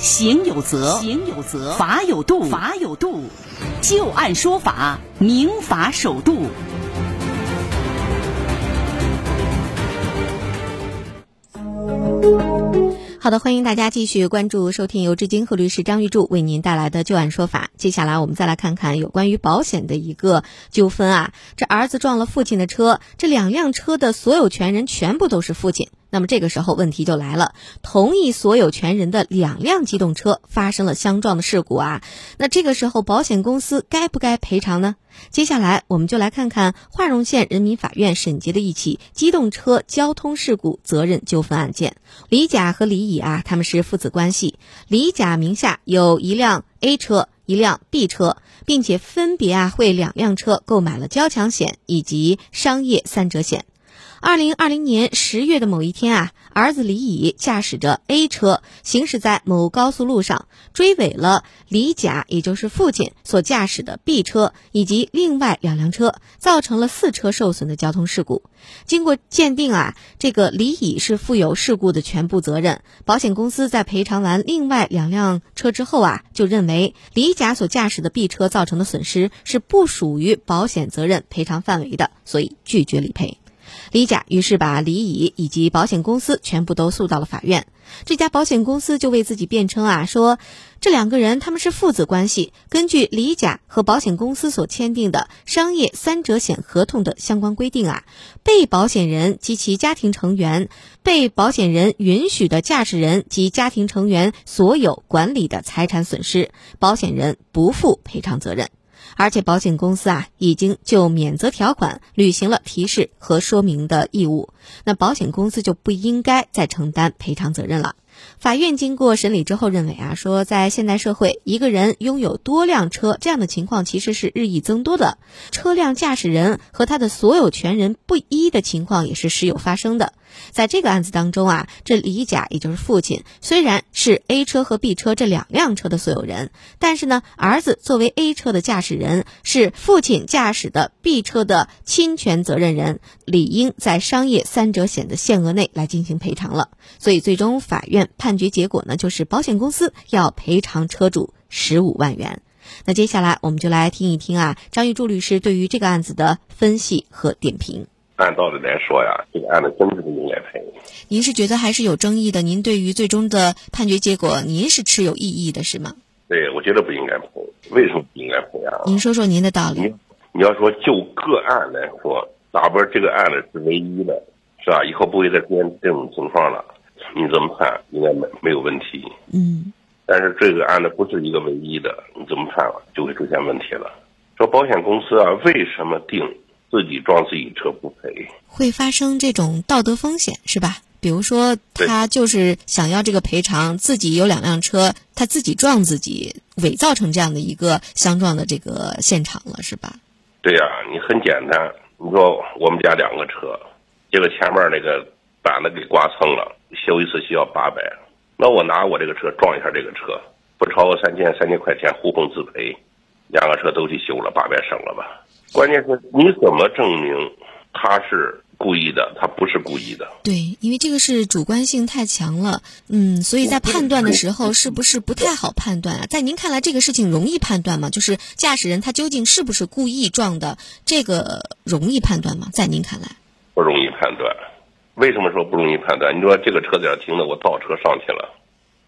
行有责，行有责；法有度，法有度。就案说法，明法守度。好的，欢迎大家继续关注收听由志金和律师张玉柱为您带来的《旧案说法》。接下来我们再来看看有关于保险的一个纠纷啊。这儿子撞了父亲的车，这两辆车的所有权人全部都是父亲。那么这个时候问题就来了，同一所有权人的两辆机动车发生了相撞的事故啊，那这个时候保险公司该不该赔偿呢？接下来我们就来看看华容县人民法院审结的一起机动车交通事故责任纠纷案件。李甲和李乙啊，他们是父子关系，李甲名下有一辆 A 车，一辆 B 车，并且分别啊为两辆车购买了交强险以及商业三者险。二零二零年十月的某一天啊，儿子李乙驾驶着 A 车行驶在某高速路上，追尾了李甲，也就是父亲所驾驶的 B 车以及另外两辆车，造成了四车受损的交通事故。经过鉴定啊，这个李乙是负有事故的全部责任。保险公司在赔偿完另外两辆车之后啊，就认为李甲所驾驶的 B 车造成的损失是不属于保险责任赔偿范围的，所以拒绝理赔。李甲于是把李乙以及保险公司全部都诉到了法院。这家保险公司就为自己辩称啊，说这两个人他们是父子关系，根据李甲和保险公司所签订的商业三者险合同的相关规定啊，被保险人及其家庭成员、被保险人允许的驾驶人及家庭成员所有管理的财产损失，保险人不负赔偿责任。而且保险公司啊，已经就免责条款履行了提示和说明的义务，那保险公司就不应该再承担赔偿责任了。法院经过审理之后认为啊，说在现代社会，一个人拥有多辆车这样的情况其实是日益增多的，车辆驾驶人和他的所有权人不一的情况也是时有发生的。在这个案子当中啊，这李甲也就是父亲，虽然是 A 车和 B 车这两辆车的所有人，但是呢，儿子作为 A 车的驾驶人，是父亲驾驶的 B 车的侵权责任人，理应在商业三者险的限额内来进行赔偿了。所以，最终法院。判决结果呢，就是保险公司要赔偿车主十五万元。那接下来我们就来听一听啊，张玉柱律师对于这个案子的分析和点评。按道理来说呀，这个案子真的不应该赔。您是觉得还是有争议的？您对于最终的判决结果，您是持有异议的是吗？对，我觉得不应该赔。为什么不应该赔啊？您说说您的道理。你你要说就个案来说，打不这个案子是唯一的，是吧？以后不会再出现这种情况了。你怎么判应该没没有问题，嗯，但是这个案子不是一个唯一的，你怎么判了就会出现问题了。说保险公司啊，为什么定自己撞自己车不赔？会发生这种道德风险是吧？比如说他就是想要这个赔偿，自己有两辆车，他自己撞自己，伪造成这样的一个相撞的这个现场了是吧？对呀，你很简单，你说我们家两个车，结果前面那个板子给刮蹭了。修一次需要八百，那我拿我这个车撞一下这个车，不超过三千三千块钱，互碰自赔，两个车都去修了，八百省了吧？关键是你怎么证明他是故意的，他不是故意的？对，因为这个是主观性太强了，嗯，所以在判断的时候是不是不太好判断啊？在您看来，这个事情容易判断吗？就是驾驶人他究竟是不是故意撞的，这个容易判断吗？在您看来，不容易判断。为什么说不容易判断？你说这个车在这停了，我倒车上去了，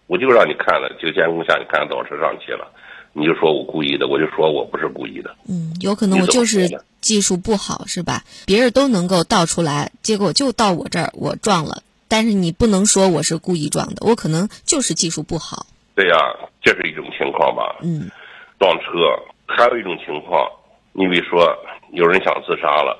我就让你看了，这个监控下你看倒车上去了，你就说我故意的，我就说我不是故意的。嗯，有可能我就是技术不好，是吧？别人都能够倒出来，结果就到我这儿我撞了，但是你不能说我是故意撞的，我可能就是技术不好。对呀，这是一种情况吧？嗯，撞车还有一种情况，你比如说有人想自杀了，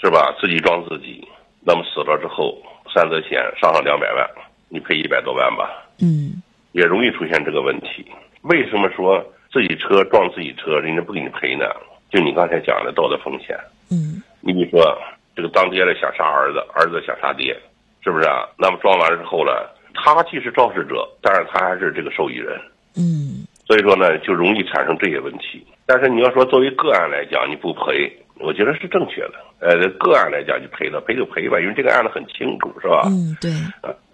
是吧？自己撞自己。那么死了之后，三责险上上两百万，你赔一百多万吧？嗯，也容易出现这个问题。为什么说自己车撞自己车，人家不给你赔呢？就你刚才讲的道德风险。嗯，你比如说这个当爹的想杀儿子，儿子想杀爹，是不是啊？那么撞完了之后呢，他既是肇事者，但是他还是这个受益人。嗯，所以说呢，就容易产生这些问题。但是你要说作为个案来讲，你不赔。我觉得是正确的，呃，个案来讲就赔了，赔就赔吧，因为这个案子很清楚，是吧？嗯，对。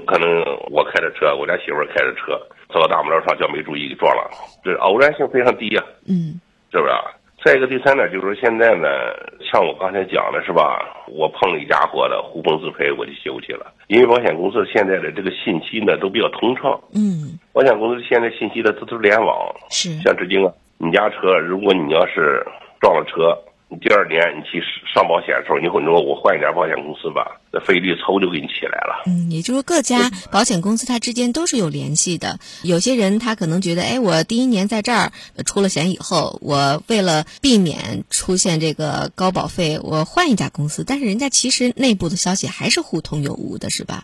可能我开着车，我家媳妇开着车，走到大马路上叫没注意给撞了，这偶然性非常低呀、嗯是不是啊？再一个，第三点就是说，现在呢，像我刚才讲的是吧？我碰了一家伙的呼朋自赔，我就休息了。因为保险公司现在的这个信息呢都比较通畅，嗯，保险公司现在信息的都都是联网。是，像至今啊，你家车如果你要是撞了车，你第二年你去上保险的时候，你会说我换一家保险公司吧，那费率嗖就给你起来了。嗯，也就是说各家保险公司它之间都是有联系的。有些人他可能觉得，哎，我第一年在这儿呃出了险以后，我为了避免出现这个高保费，我换一家公司，但是人家其实内部的消息还是互通有无的，是吧？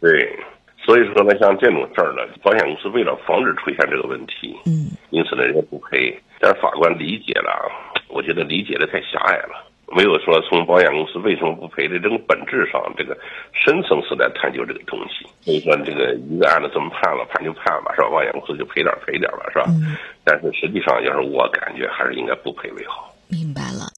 对，所以说呢，像这种事儿呢，保险公司为了防止出现这个问题，嗯因此呢，人家不赔。但是法官理解了，我觉得理解的太狭隘了，没有说从保险公司为什么不赔的这种本质上，这个深层次来探究这个东西。所以说，这个一个案子这么判了，判就判吧，是吧？保险公司就赔点儿赔点儿吧，是吧？嗯，但是实际上，要是我感觉还是应该不赔为好。明白了。